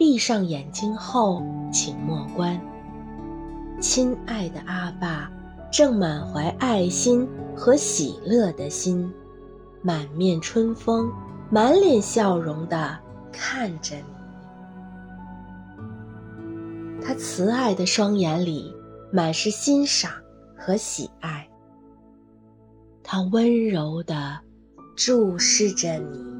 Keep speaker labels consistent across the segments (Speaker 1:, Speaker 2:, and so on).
Speaker 1: 闭上眼睛后，请默观。亲爱的阿爸，正满怀爱心和喜乐的心，满面春风、满脸笑容地看着你。他慈爱的双眼里满是欣赏和喜爱，他温柔地注视着你。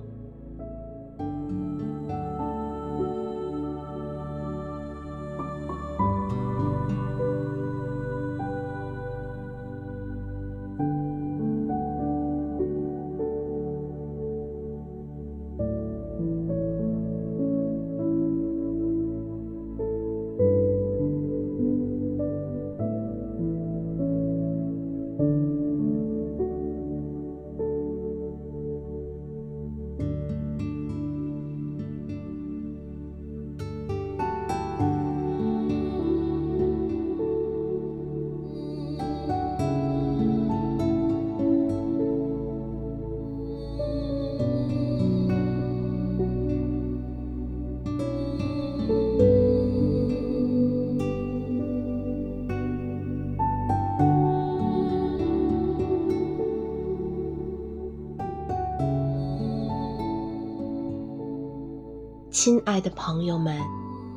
Speaker 1: 亲爱的朋友们，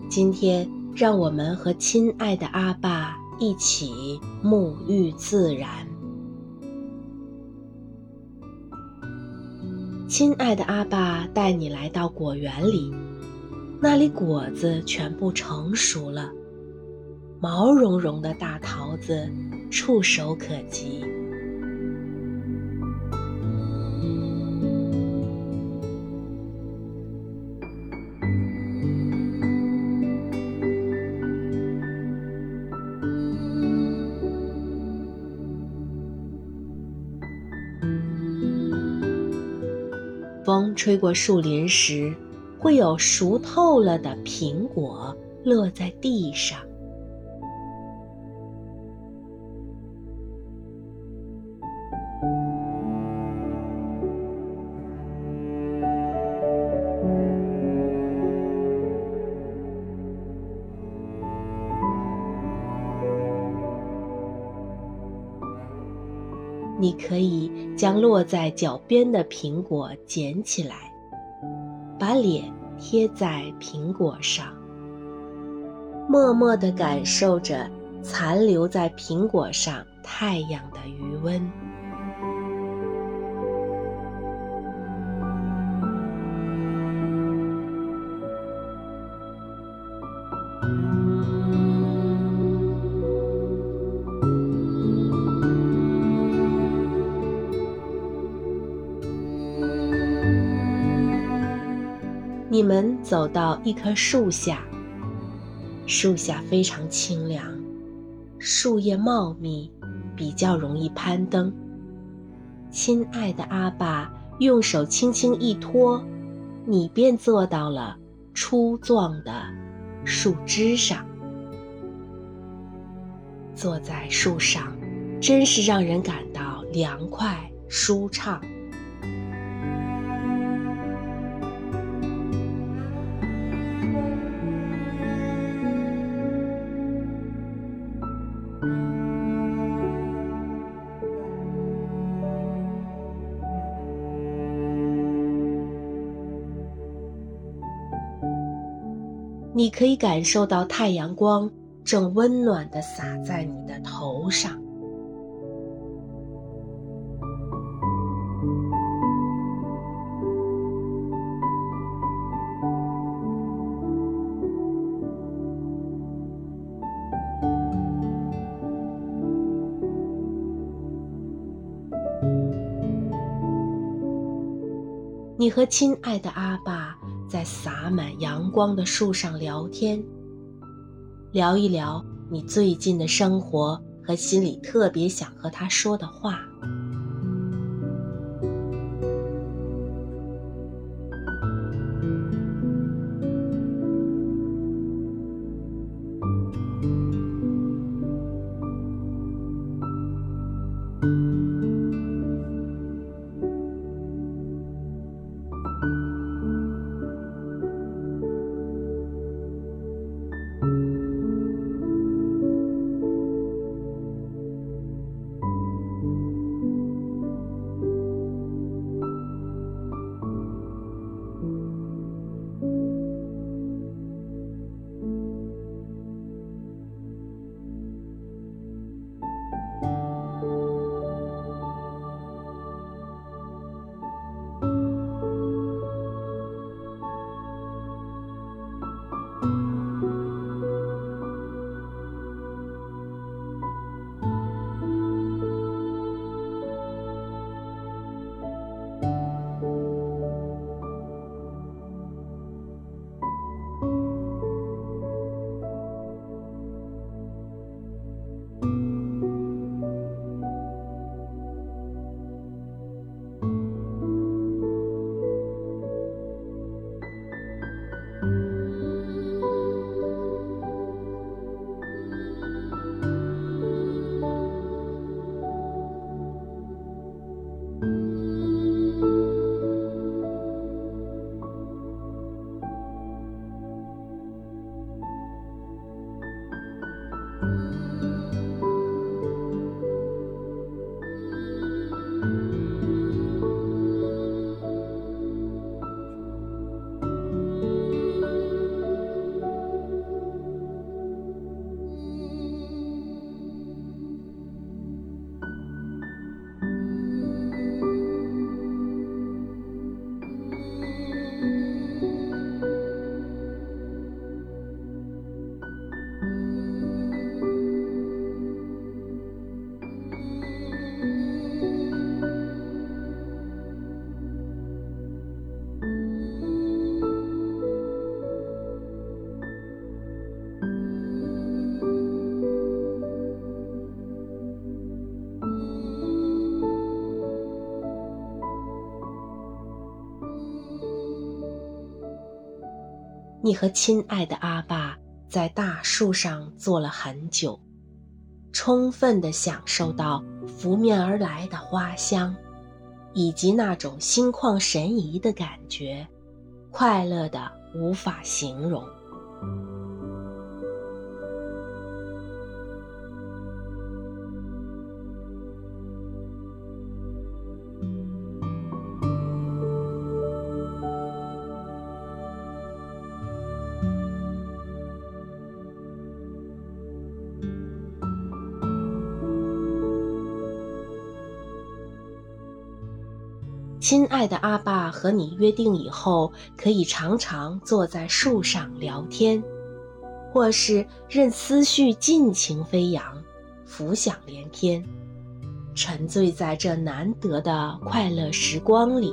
Speaker 1: 今天让我们和亲爱的阿爸一起沐浴自然。亲爱的阿爸带你来到果园里，那里果子全部成熟了，毛茸茸的大桃子触手可及。风吹过树林时，会有熟透了的苹果落在地上。你可以将落在脚边的苹果捡起来，把脸贴在苹果上，默默地感受着残留在苹果上太阳的余温。你们走到一棵树下，树下非常清凉，树叶茂密，比较容易攀登。亲爱的阿爸用手轻轻一托，你便坐到了粗壮的树枝上。坐在树上，真是让人感到凉快舒畅。你可以感受到太阳光正温暖地洒在你的头上。你和亲爱的阿爸在洒满阳光的树上聊天，聊一聊你最近的生活和心里特别想和他说的话。你和亲爱的阿爸在大树上坐了很久，充分地享受到拂面而来的花香，以及那种心旷神怡的感觉，快乐的无法形容。亲爱的阿爸和你约定以后，可以常常坐在树上聊天，或是任思绪尽情飞扬，浮想联翩，沉醉在这难得的快乐时光里。